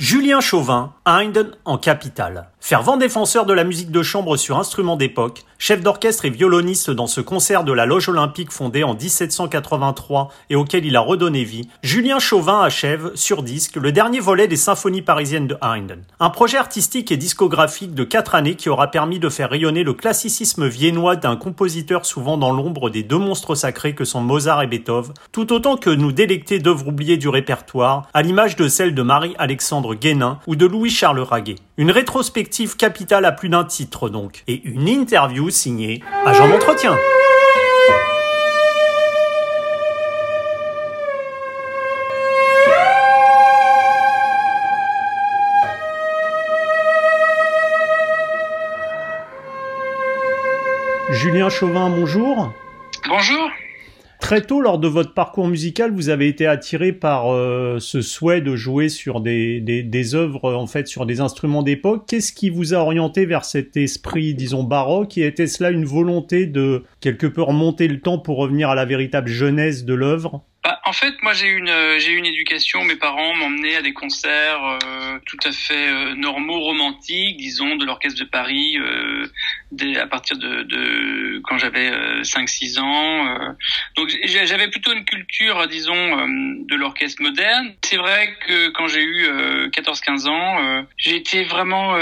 Julien Chauvin, Haydn en capitale. Fervent défenseur de la musique de chambre sur instruments d'époque, chef d'orchestre et violoniste dans ce concert de la Loge Olympique fondé en 1783 et auquel il a redonné vie, Julien Chauvin achève, sur disque, le dernier volet des symphonies parisiennes de Haydn. Un projet artistique et discographique de quatre années qui aura permis de faire rayonner le classicisme viennois d'un compositeur souvent dans l'ombre des deux monstres sacrés que sont Mozart et Beethoven, tout autant que nous délecter d'œuvres oubliées du répertoire, à l'image de celle de Marie-Alexandre Guénin ou de Louis-Charles Raguet. Une rétrospective capitale à plus d'un titre donc, et une interview signée Agent d'entretien. Julien Chauvin, bonjour. Bonjour. Très tôt, lors de votre parcours musical, vous avez été attiré par euh, ce souhait de jouer sur des, des, œuvres, en fait, sur des instruments d'époque. Qu'est-ce qui vous a orienté vers cet esprit, disons, baroque? Et était cela une volonté de quelque peu remonter le temps pour revenir à la véritable jeunesse de l'œuvre? Bah, en fait, moi j'ai une j'ai une éducation. Mes parents m'emmenaient à des concerts euh, tout à fait euh, normaux, romantiques, disons, de l'orchestre de Paris, euh, dès, à partir de, de quand j'avais 5-6 ans. donc j'avais plutôt une culture, disons, de l'orchestre moderne. C'est vrai que quand j'ai eu 14-15 ans, j'ai été vraiment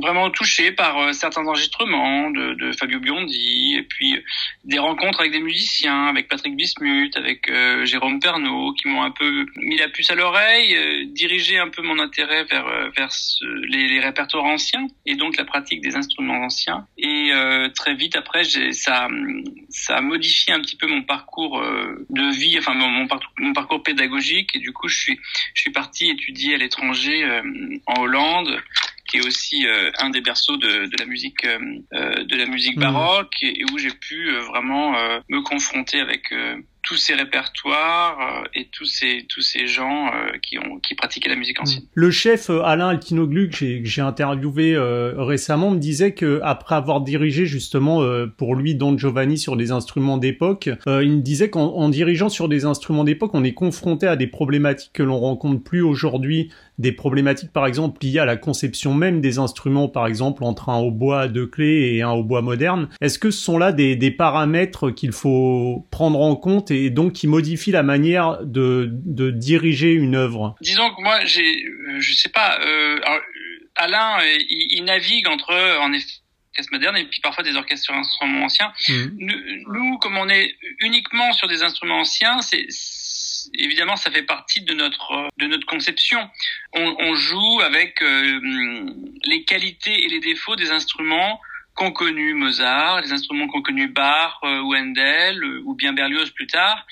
vraiment touché par certains enregistrements de, de Fabio Biondi et puis des rencontres avec des musiciens, avec Patrick Bismuth, avec Jérôme Pernaud, qui m'ont un peu mis la puce à l'oreille, euh, dirigé un peu mon intérêt vers euh, vers les, les, répertoires anciens et donc la pratique des instruments anciens. Et euh, très vite après, ça ça a modifié un petit peu mon parcours de vie, enfin mon, mon, parcours, mon parcours pédagogique. Et du coup, je suis je suis parti étudier à l'étranger en Hollande qui est aussi un des berceaux de, de la musique euh, de la musique mmh. baroque et, où j'ai pu vraiment me confronter avec tous ces répertoires euh, et tous ces tous ces gens euh, qui ont qui pratiquaient la musique ancienne. Le chef euh, Alain Altinoglu que j'ai interviewé récemment me disait que après avoir dirigé justement pour lui Don Giovanni sur des instruments d'époque, il me disait qu'en dirigeant sur des instruments d'époque, on est confronté à des problématiques que l'on rencontre plus aujourd'hui des problématiques par exemple liées à la conception même des instruments, par exemple entre un hautbois à deux clés et un hautbois moderne. Est-ce que ce sont là des, des paramètres qu'il faut prendre en compte et donc qui modifient la manière de, de diriger une œuvre Disons que moi, j'ai, euh, je sais pas, euh, Alain, il, il, navigue entre en effet orchestre moderne et puis parfois des orchestres sur instruments anciens. Mmh. Nous, nous, comme on est uniquement sur des instruments anciens, c'est évidemment, ça fait partie de notre de notre conception. On, on joue avec euh, les qualités et les défauts des instruments qu'ont connu Mozart, les instruments qu'ont connu Bach, euh, ou Handel, euh, ou bien Berlioz plus tard.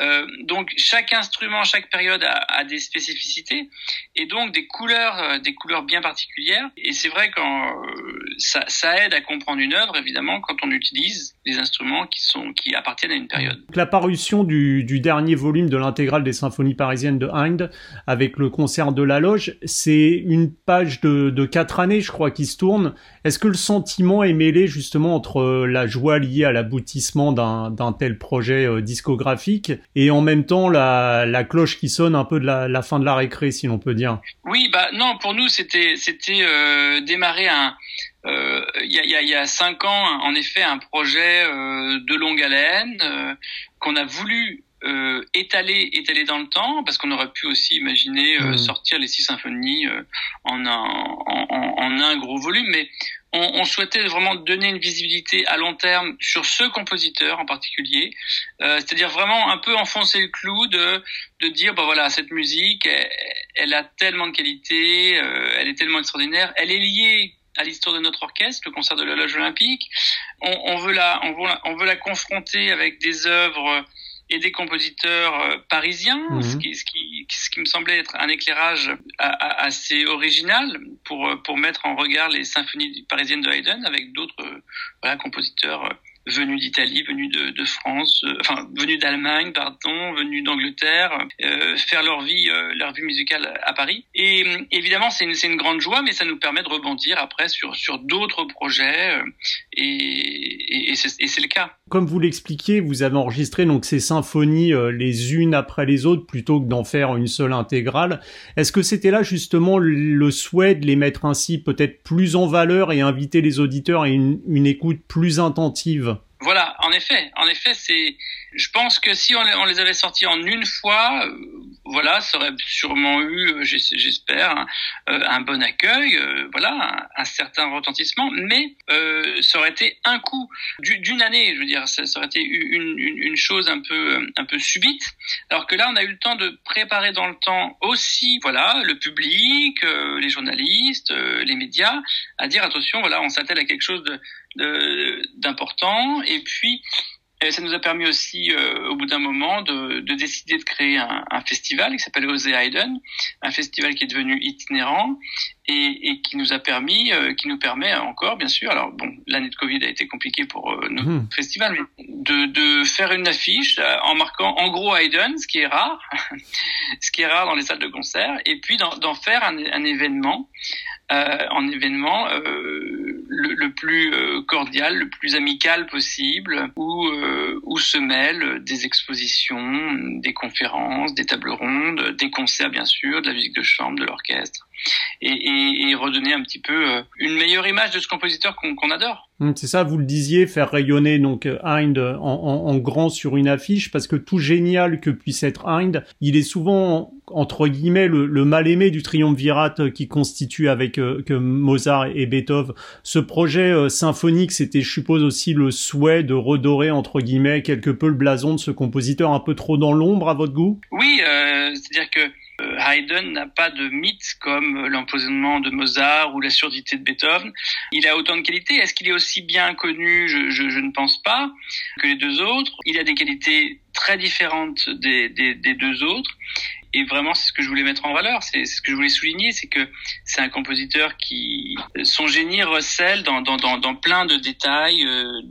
Euh, donc chaque instrument, chaque période a, a, des spécificités et donc des couleurs, euh, des couleurs bien particulières. Et c'est vrai que ça, ça, aide à comprendre une œuvre, évidemment, quand on utilise des instruments qui sont qui appartiennent à une période. La parution du, du dernier volume de l'intégrale des symphonies parisiennes de Hind avec le concert de la Loge, c'est une page de, de quatre années, je crois, qui se tourne. Est-ce que le sentiment est mêlé justement entre la joie liée à l'aboutissement d'un tel projet euh, discographique et en même temps la, la cloche qui sonne un peu de la, la fin de la récré, si l'on peut dire? Oui, bah non, pour nous c'était c'était euh, démarrer un euh, il y, a, y, a, y, a, cinq ans, en effet, un projet euh, de longue haleine euh, qu'on a voulu euh, étaler, étaler dans le temps, parce qu'on aurait pu aussi imaginer mmh. sortir les six symphonies en un, en, en, en, un gros volume, mais on, on, souhaitait vraiment donner une visibilité à long terme sur ce compositeur en particulier, euh, c'est-à-dire vraiment un peu enfoncer le clou de, de dire, bah voilà, cette musique, elle, elle a tellement de qualité, euh, elle est tellement extraordinaire, elle est liée à l'histoire de notre orchestre, le concert de la loge olympique. On, on, veut la, on, veut la, on veut la confronter avec des œuvres et des compositeurs euh, parisiens, mmh. ce, qui, ce, qui, ce qui me semblait être un éclairage assez original pour, pour mettre en regard les symphonies parisiennes de Haydn avec d'autres voilà, compositeurs venus d'Italie, venus de, de France, euh, enfin venus d'Allemagne, pardon, venus d'Angleterre, euh, faire leur vie, euh, leur vie musicale à Paris. Et évidemment, c'est une, une, grande joie, mais ça nous permet de rebondir après sur, sur d'autres projets, et, et, et c'est le cas. Comme vous l'expliquiez, vous avez enregistré donc ces symphonies les unes après les autres plutôt que d'en faire une seule intégrale. Est-ce que c'était là justement le souhait de les mettre ainsi peut-être plus en valeur et inviter les auditeurs à une, une écoute plus intensive? Voilà, en effet, en effet, c'est. Je pense que si on, les avait sortis en une fois, euh, voilà, ça aurait sûrement eu, euh, j'espère, un, euh, un, bon accueil, voilà, un, certain retentissement, mais ça aurait été un coup d'une année, je veux dire, ça, aurait été une, chose un peu, un peu subite, alors que là, on a eu le temps de préparer dans le temps aussi, voilà, le public, les journalistes, les médias, à dire attention, voilà, on s'attelle à quelque chose de d'important et puis ça nous a permis aussi, euh, au bout d'un moment, de, de, décider de créer un, un festival qui s'appelle Ose Hayden, un festival qui est devenu itinérant et, et qui nous a permis, euh, qui nous permet encore, bien sûr, alors bon, l'année de Covid a été compliquée pour euh, nos mmh. festivals, mais de, de, faire une affiche en marquant en gros Hayden, ce qui est rare, ce qui est rare dans les salles de concert, et puis d'en faire un, un événement, un événement le, plus euh, cordial, le plus amical possible, où, euh, où se mêlent des expositions, des conférences, des tables rondes, des concerts bien sûr, de la musique de chambre, de l'orchestre et, et, et, redonner un petit peu euh, une meilleure image de ce compositeur qu'on adore. Hum, c'est ça, vous le disiez, faire rayonner donc Hind en, en, en, grand sur une affiche, parce que tout génial que puisse être Hind, il est souvent entre guillemets le, le mal aimé du triumvirat qui constitue avec euh, que Mozart et Beethoven. Ce projet euh, symphonique, c'était, je suppose aussi le souhait de redorer entre guillemets quelque peu le blason de ce compositeur un peu trop dans l'ombre à votre goût? Oui, c'est-à-dire que euh, Haydn n'a pas de mythe comme l'empoisonnement de Mozart ou la surdité de Beethoven. Il a autant de qualités. Est-ce qu'il est aussi bien connu? Je, ne pense pas que les deux autres. Il a des qualités très différentes des deux autres et vraiment c'est ce que je voulais mettre en valeur, c'est ce que je voulais souligner, c'est que c'est un compositeur qui son génie recèle dans, plein de détails, euh,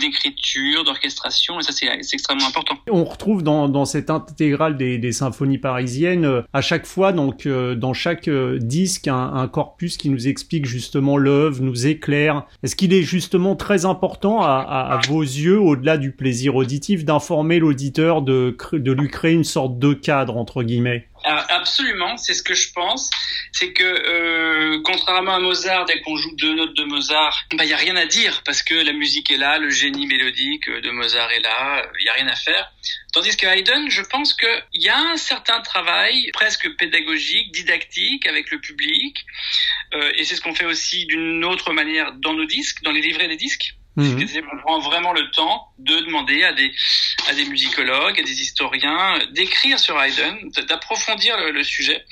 d'écriture, d'orchestration, et ça c'est extrêmement important. On retrouve dans, cette intégrale des, symphonies parisiennes euh, à chaque fois donc euh, dans chaque euh, disque un, corpus qui nous explique justement l'œuvre, nous éclaire. Est-ce qu'il est justement très important à vos yeux, au-delà du plaisir auditif, d'informer l'auditeur, de, de lui créer une sorte de entre guillemets ah, absolument, c'est ce que je pense. C'est que euh, contrairement à Mozart, dès qu'on joue deux notes de Mozart, il bah, y a rien à dire parce que la musique est là, le génie mélodique de Mozart est là, il y a rien à faire. Tandis que Haydn, je pense qu'il y a un certain travail presque pédagogique, didactique avec le public, euh, et c'est ce qu'on fait aussi d'une autre manière dans nos disques, dans les livrets des disques. Mmh. On prend vraiment le temps de demander à des, à des musicologues, à des historiens d'écrire sur Haydn, d'approfondir le, le, sujet.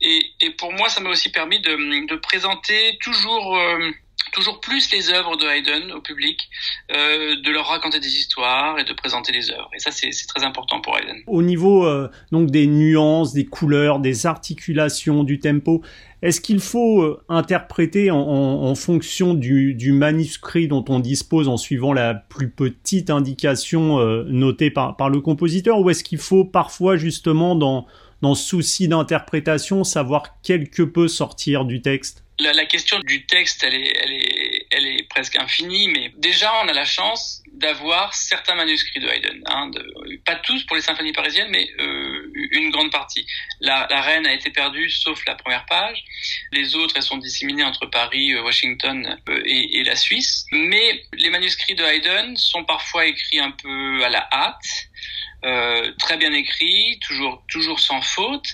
Et, et, pour moi, ça m'a aussi permis de, de présenter toujours euh, toujours plus les œuvres de Haydn au public, euh, de leur raconter des histoires et de présenter les œuvres. Et ça, c'est très important pour Haydn. Au niveau euh, donc des nuances, des couleurs, des articulations, du tempo, est-ce qu'il faut euh, interpréter en, fonction du, manuscrit dont on dispose en suivant la plus petite indication euh, notée par, le compositeur, ou est-ce qu'il faut parfois justement dans dans souci d'interprétation, savoir quelque peu sortir du texte? La, question du texte, elle est, elle, est, elle est presque infinie, mais déjà, on a la chance d'avoir certains manuscrits de Haydn. Hein, pas tous pour les symphonies parisiennes, mais euh, une grande partie. La, Reine a été perdue, sauf la première page. Les autres, elles sont disséminées entre Paris, euh, Washington euh, et, la Suisse. Mais les manuscrits de Haydn sont parfois écrits un peu à la hâte. Euh, très bien écrits, toujours toujours sans faute,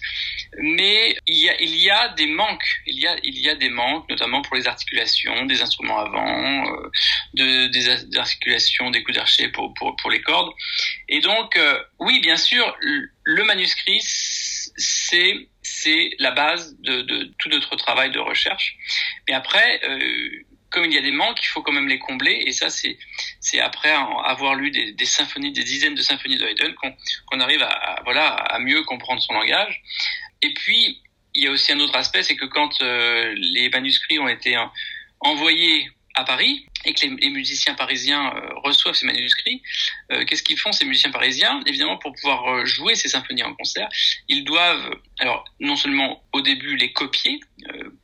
mais il y a il y a des manques, il y a il y a des manques, notamment pour les articulations des instruments avant, euh, de, des, articulations des coups d'archet pour, pour pour les cordes, et donc oui bien sûr le manuscrit c'est c'est la base de, de, tout notre travail de recherche, mais après euh, comme il y a des manques, il faut quand même les combler. Et ça, c'est c'est après avoir lu des, des, symphonies, des dizaines de symphonies de Haydn qu'on qu'on arrive à, voilà à mieux comprendre son langage. Et puis il y a aussi un autre aspect, c'est que quand euh, les manuscrits ont été envoyés à Paris et que les, musiciens parisiens euh, reçoivent ces manuscrits, euh, qu'est-ce qu'ils font ces musiciens parisiens? Évidemment, pour pouvoir euh, jouer ces symphonies en concert, ils doivent, alors non seulement au début les copier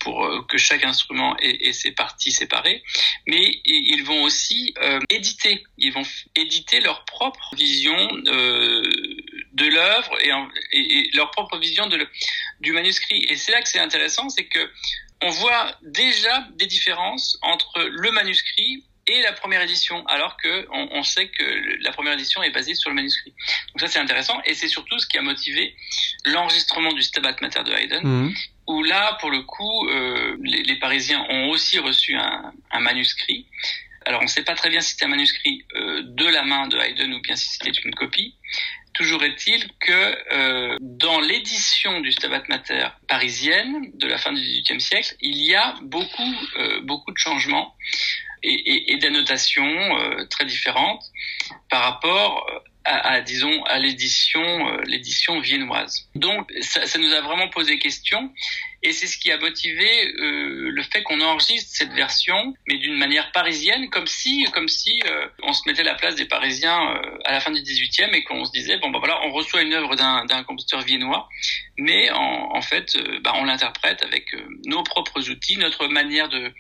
pour que chaque instrument ait, ses parties séparées, mais ils vont aussi éditer. Ils vont éditer leur propre vision de l'œuvre et, leur propre vision de du manuscrit. Et c'est là que c'est intéressant, c'est que on voit déjà des différences entre le manuscrit et la première édition, alors que on, sait que la première édition est basée sur le manuscrit. Donc ça c'est intéressant et c'est surtout ce qui a motivé l'enregistrement du Stabat Mater de Haydn, mmh. où là pour le coup euh, les, Parisiens ont aussi reçu un, manuscrit. Alors on ne sait pas très bien si c'était un manuscrit euh, de la main de Haydn ou bien si c'était une copie. Toujours est-il que euh, dans l'édition du Stabat Mater parisienne de la fin du XVIIIe siècle, il y a beaucoup, euh, beaucoup de changements et, et, et d'annotations euh, très différentes par rapport à, disons à l'édition l'édition viennoise. Donc ça, ça, nous a vraiment posé question et c'est ce qui a motivé euh, le fait qu'on enregistre cette version, mais d'une manière parisienne, comme si, comme si euh, on se mettait à la place des Parisiens euh, à la fin du 18e et qu'on se disait bon ben voilà, on reçoit une œuvre d'un compositeur viennois, mais en, en fait, bah, on l'interprète avec nos propres outils, notre manière de,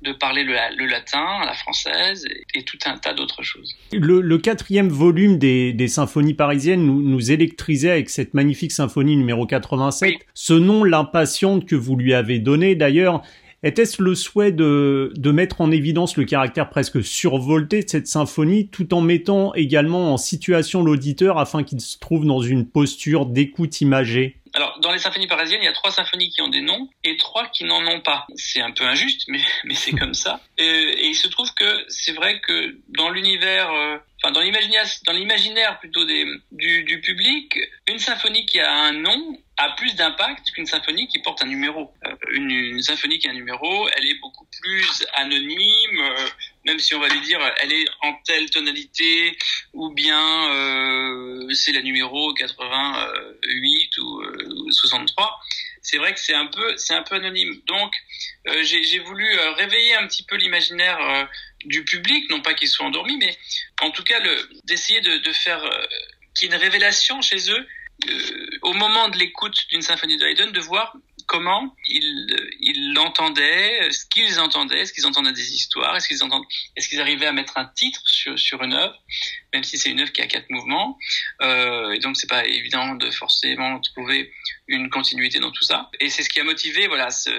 de parler le, le latin, la française et, tout un tas d'autres choses. Le, le, quatrième volume des, des symphonies parisiennes nous, nous électrisait avec cette magnifique symphonie numéro 87. Ce nom l'impatiente que vous lui avez donné d'ailleurs. Était-ce le souhait de, de mettre en évidence le caractère presque survolté de cette symphonie, tout en mettant également en situation l'auditeur afin qu'il se trouve dans une posture d'écoute imagée? Alors, dans les symphonies parisiennes, il y a trois symphonies qui ont des noms et trois qui n'en ont pas. C'est un peu injuste, mais, mais c'est comme ça. Et, il se trouve que c'est vrai que dans l'univers, euh, dans l'imaginaire, plutôt du, public, une symphonie qui a un nom a plus d'impact qu'une symphonie qui porte un numéro. Euh, une, une, symphonie qui a un numéro, elle est beaucoup plus anonyme, euh, même si on va lui dire elle est en telle tonalité ou bien euh, c'est la numéro 88 ou 63. C'est vrai que c'est un peu c'est un peu anonyme. Donc j'ai voulu réveiller un petit peu l'imaginaire du public, non pas qu'il soit endormi, mais en tout cas d'essayer de, faire qu'il y ait une révélation chez eux euh, au moment de l'écoute d'une symphonie de Haydn, de voir comment ils, l'entendaient, ce qu'ils entendaient, est-ce qu'ils entendaient des histoires, est-ce qu'ils est-ce qu'ils arrivaient à mettre un titre sur, sur une œuvre, même si c'est une œuvre qui a quatre mouvements, euh, et donc c'est pas évident de forcément trouver une continuité dans tout ça. Et c'est ce qui a motivé voilà ce,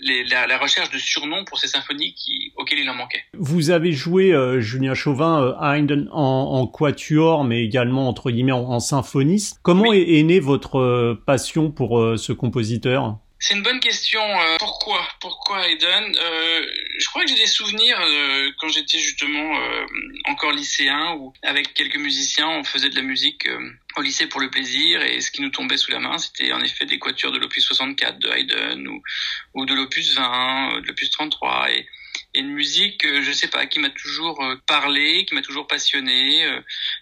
les, la, la, recherche de surnoms pour ces symphonies qui, auxquelles il en manquait. Vous avez joué euh, Julien Chauvin euh, Haydn en, en, quatuor, mais également entre guillemets en, en symphoniste. Comment est, est, née votre passion pour ce compositeur? C'est une bonne question. Euh, pourquoi Pourquoi Haydn euh, Je crois que j'ai des souvenirs euh, quand j'étais justement encore lycéen où avec quelques musiciens on faisait de la musique au lycée pour le plaisir et ce qui nous tombait sous la main c'était en effet des quatuors de l'opus 64 de Haydn ou, ou de l'opus 20, de l'opus 33 et et une musique, je sais pas, qui m'a toujours euh, parlé, qui m'a toujours passionné, euh,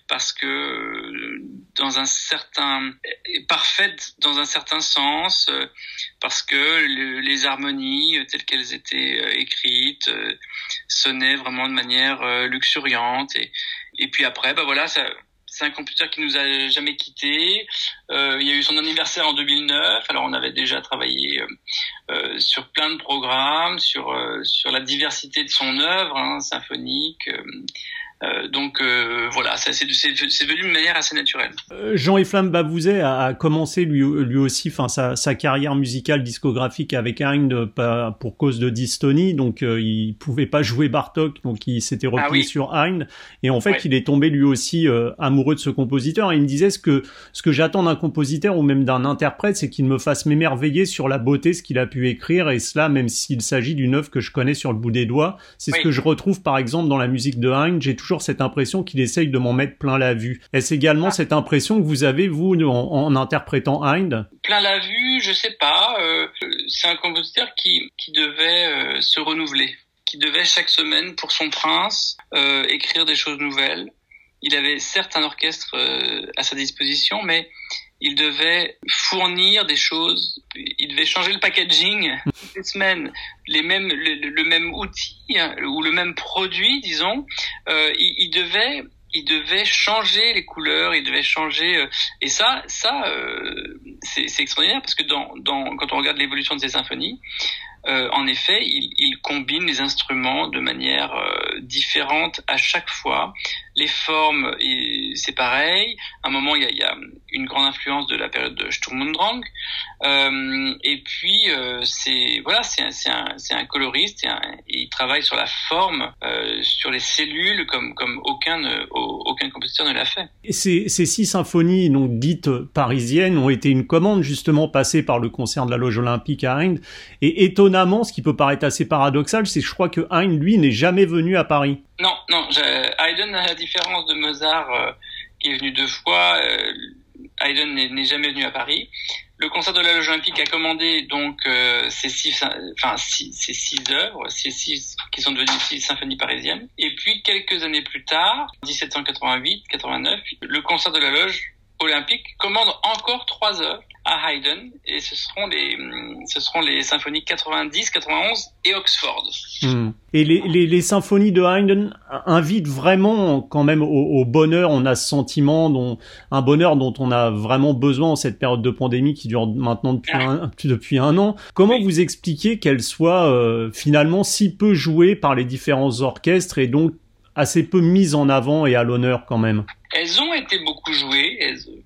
parce que euh, dans un certain parfaite dans un certain sens, parce que les harmonies telles qu'elles étaient écrites sonnaient vraiment de manière luxuriante et puis après, bah voilà, c'est un computer qui nous a jamais quitté. Euh, il y a eu son anniversaire en 2009. Alors on avait déjà travaillé euh, euh, sur plein de programmes, sur sur la diversité de son œuvre hein, symphonique. Euh, donc euh, voilà, c'est venu de manière assez naturelle. Euh, Jean Eflamme Babouzet a, a, commencé lui, lui aussi, enfin sa, sa, carrière musicale discographique avec Haydn pour cause de dystonie, donc il pouvait pas jouer Bartok, donc il s'était ah replié sur Haydn, et en fait il est tombé lui aussi amoureux de ce compositeur. Et il me disait ce que ce que j'attends d'un compositeur ou même d'un interprète, c'est qu'il me fasse m'émerveiller sur la beauté ce qu'il a pu écrire, et cela même s'il s'agit d'une œuvre que je connais sur le bout des doigts. C'est ce que je retrouve par exemple dans la musique de Haydn. J'ai toujours cette impression qu'il essaye de m'en mettre plein la vue. Est-ce également cette impression que vous avez, vous, en, interprétant Hind Plein la vue, je sais pas. Euh, c'est un compositeur qui, qui devait euh, se renouveler, qui devait chaque semaine, pour son prince, euh, écrire des choses nouvelles. Il avait certes un orchestre à sa disposition, mais il devait fournir des choses, il devait changer le packaging toutes les semaines, les mêmes, le, même outil hein, ou le même produit, disons, euh, il, il, devait il devait changer les couleurs, il devait changer euh, et ça ça euh, c'est extraordinaire parce que dans, dans quand on regarde l'évolution de ces symphonies, euh, en effet, il, il, combine les instruments de manière euh, différente à chaque fois. Les formes, c'est pareil. À un moment, il y a, une grande influence de la période de Sturm und Drang. Euh, et puis, euh, c'est voilà, c'est un, coloriste il travaille sur la forme, euh, sur les cellules, comme, aucun, compositeur ne l'a fait. Et ces, six symphonies donc dites parisiennes ont été une commande justement passée par le concert de la Loge Olympique à Haydn. Et étonnamment ce qui peut paraître assez paradoxal, c'est que je crois que Haydn, lui, n'est jamais venu à Paris. Non, non, Haydn, à la différence de Mozart, euh, qui est venu deux fois, euh, Haydn n'est jamais venu à Paris. Le concert de la Loge Olympique a commandé donc euh, ces six, enfin ces six œuvres, ces six qui sont devenues six symphonies parisiennes. Et puis quelques années plus tard, 1788-89, le concert de la Loge Olympique commande encore trois œuvres à Haydn et ce seront les ce seront les symphonies 90, 91 et Oxford. Hmm. Et les, les, les, symphonies de Haydn invitent vraiment quand même au, bonheur. On a ce sentiment, dont, un bonheur dont on a vraiment besoin en cette période de pandémie qui dure maintenant depuis, un, depuis un an. Comment vous expliquez qu'elle soit euh, finalement si peu jouée par les différents orchestres et donc assez peu mise en avant et à l'honneur quand même? Elles ont été beaucoup jouées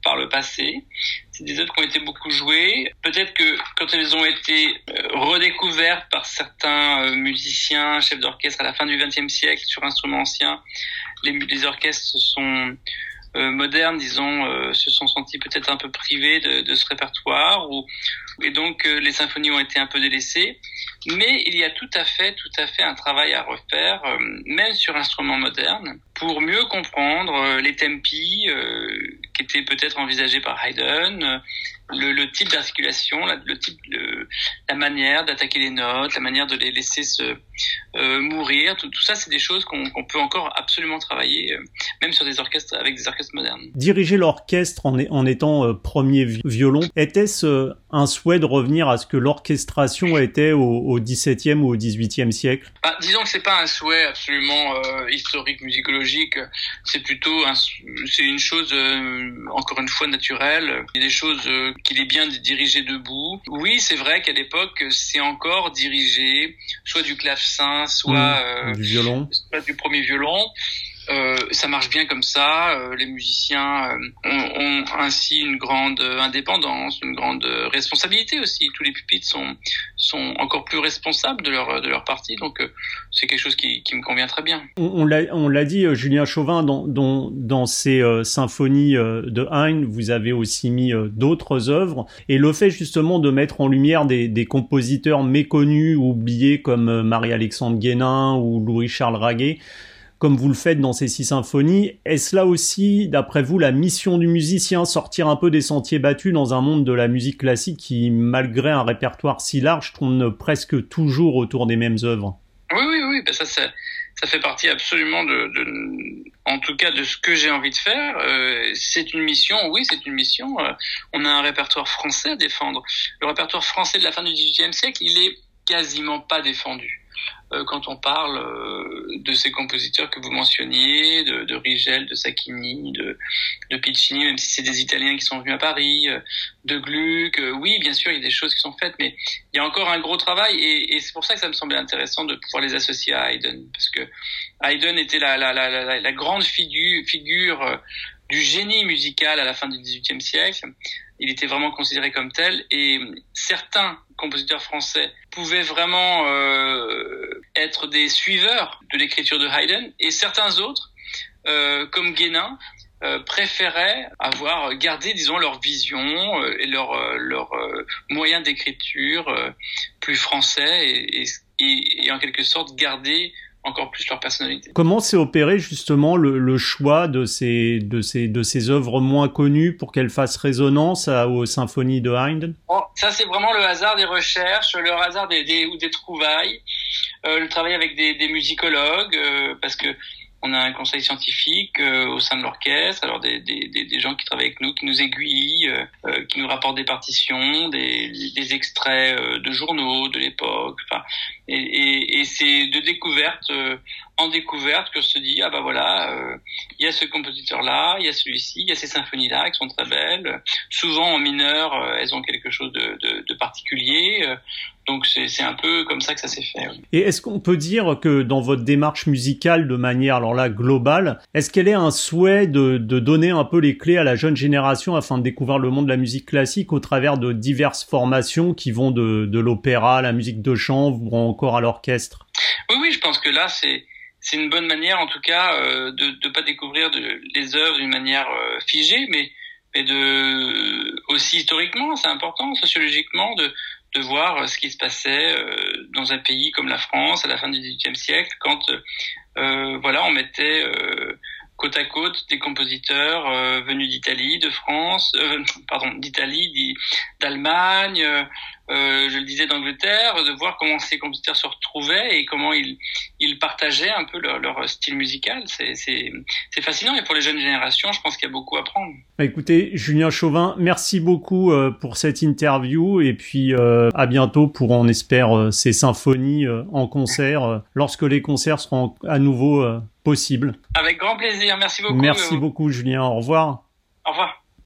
par le passé. Des œuvres qui ont été beaucoup jouées. Peut-être que quand elles ont été euh, redécouvertes par certains euh, musiciens, chefs d'orchestre à la fin du XXe siècle sur instruments anciens, les, orchestres sont euh, modernes, disons, se sont sentis peut-être un peu privés de, ce répertoire, et donc les symphonies ont été un peu délaissées. Mais il y a tout à fait, tout à fait un travail à refaire, même sur instruments modernes, pour mieux comprendre les tempi qui étaient peut-être envisagés par Haydn, le, le type d'articulation, le type, de, la manière d'attaquer les notes, la manière de les laisser se euh, mourir. Tout, tout, ça, c'est des choses qu'on peut encore absolument travailler, euh, même sur des orchestres avec des orchestres modernes. Diriger l'orchestre en, en, étant euh, premier violon, était-ce un souhait de revenir à ce que l'orchestration était au, XVIIe ou au XVIIIe siècle? Bah, Disons que c'est pas un souhait absolument historique, musicologique. C'est plutôt c'est une chose encore une fois naturelle. Il y a des choses qu'il est bien de diriger debout. Oui, c'est vrai qu'à l'époque, c'est encore dirigé soit du clavecin, soit mmh. euh, du violon, soit du premier violon. Euh, ça marche bien comme ça. Euh, les musiciens euh, ont, ont, ainsi une grande indépendance, une grande responsabilité aussi. Tous les pupitres sont sont encore plus responsables de leur de leur partie. Donc euh, c'est quelque chose qui, qui me convient très bien. On, on l'a dit, Julien Chauvin, dans dans, dans ces symphonies de Haydn, vous avez aussi mis d'autres œuvres et le fait justement de mettre en lumière des, des compositeurs méconnus ou oubliés comme Marie-Alexandre Guénin ou Louis-Charles Raguet comme vous le faites dans ces six symphonies. Est-ce là aussi, d'après vous, la mission du musicien, sortir un peu des sentiers battus dans un monde de la musique classique qui, malgré un répertoire si large, tourne presque toujours autour des mêmes œuvres? Oui, oui, oui, ben ça, ça, fait partie absolument de, en tout cas, de ce que j'ai envie de faire. Euh, c'est une mission, oui, c'est une mission. Euh, on a un répertoire français à défendre. Le répertoire français de la fin du XVIIIe siècle, il est quasiment pas défendu. Euh, quand on parle de ces compositeurs que vous mentionniez, de, de Rigel, de Sacchini, de, de Piccini, même si c'est des Italiens qui sont venus à Paris, euh, de Gluck. oui, bien sûr, il y a des choses qui sont faites, mais il y a encore un gros travail et, et c'est pour ça que ça me semblait intéressant de pouvoir les associer à Haydn, parce que Haydn était la, la, la, la grande figure, figure du génie musical à la fin du XVIIIe siècle. Il était vraiment considéré comme tel et certains compositeurs français pouvaient vraiment euh, être des suiveurs de l'écriture de Haydn. Et certains autres, euh, comme Guénin, euh, préféraient avoir gardé, disons, leur vision et leur, leur moyen d'écriture plus français et, et, et, en quelque sorte garder encore plus leur personnalité. Comment s'est opéré justement le, le, choix de ces, de, ces, de ces œuvres moins connues pour qu'elles fassent résonance à, aux symphonies de Haydn? Bon, Ça, c'est vraiment le hasard des recherches, le hasard des, des ou des trouvailles, euh, le travail avec des, des musicologues, euh, parce que on a un conseil scientifique euh, au sein de l'orchestre, alors des, des, des, gens qui travaillent avec nous, qui nous aiguillent, euh, euh, qui nous rapportent des partitions, des, des extraits de journaux de l'époque. Enfin, et, c'est de découverte en découverte que se dit ah bah voilà il y a ce compositeur là il y a celui-ci il y a ces symphonies là qui sont très belles souvent en mineur elles ont quelque chose de, particulier donc c'est un peu comme ça que ça s'est fait. Et est-ce qu'on peut dire que dans votre démarche musicale de manière alors là globale, est-ce qu'elle est un souhait de, de, donner un peu les clés à la jeune génération afin de découvrir le monde de la musique classique au travers de diverses formations qui vont de, de l'opéra, la musique de chambre ou encore à l'orchestre. Oui, oui, je pense que là c'est c'est une bonne manière en tout cas euh, de ne pas découvrir les œuvres d'une manière euh, figée, mais mais de aussi historiquement, c'est important, sociologiquement, de de voir euh, ce qui se passait dans un pays comme la France à la fin du XVIIIe siècle, quand voilà, on mettait côte à côte des compositeurs venus d'Italie, de France, pardon, d'Italie, d'Allemagne, euh, je le disais d'Angleterre, de voir comment ces compositeurs se retrouvaient et comment ils, ils partageaient un peu leur, leur style musical. C'est fascinant et pour les jeunes générations, je pense qu'il y a beaucoup à prendre. Écoutez, Julien Chauvin, merci beaucoup euh, pour cette interview et puis euh, à bientôt pour, on espère, ces symphonies en concert lorsque les concerts seront à nouveau possibles. Avec grand plaisir, merci beaucoup. Merci beaucoup Julien, au revoir. Au revoir.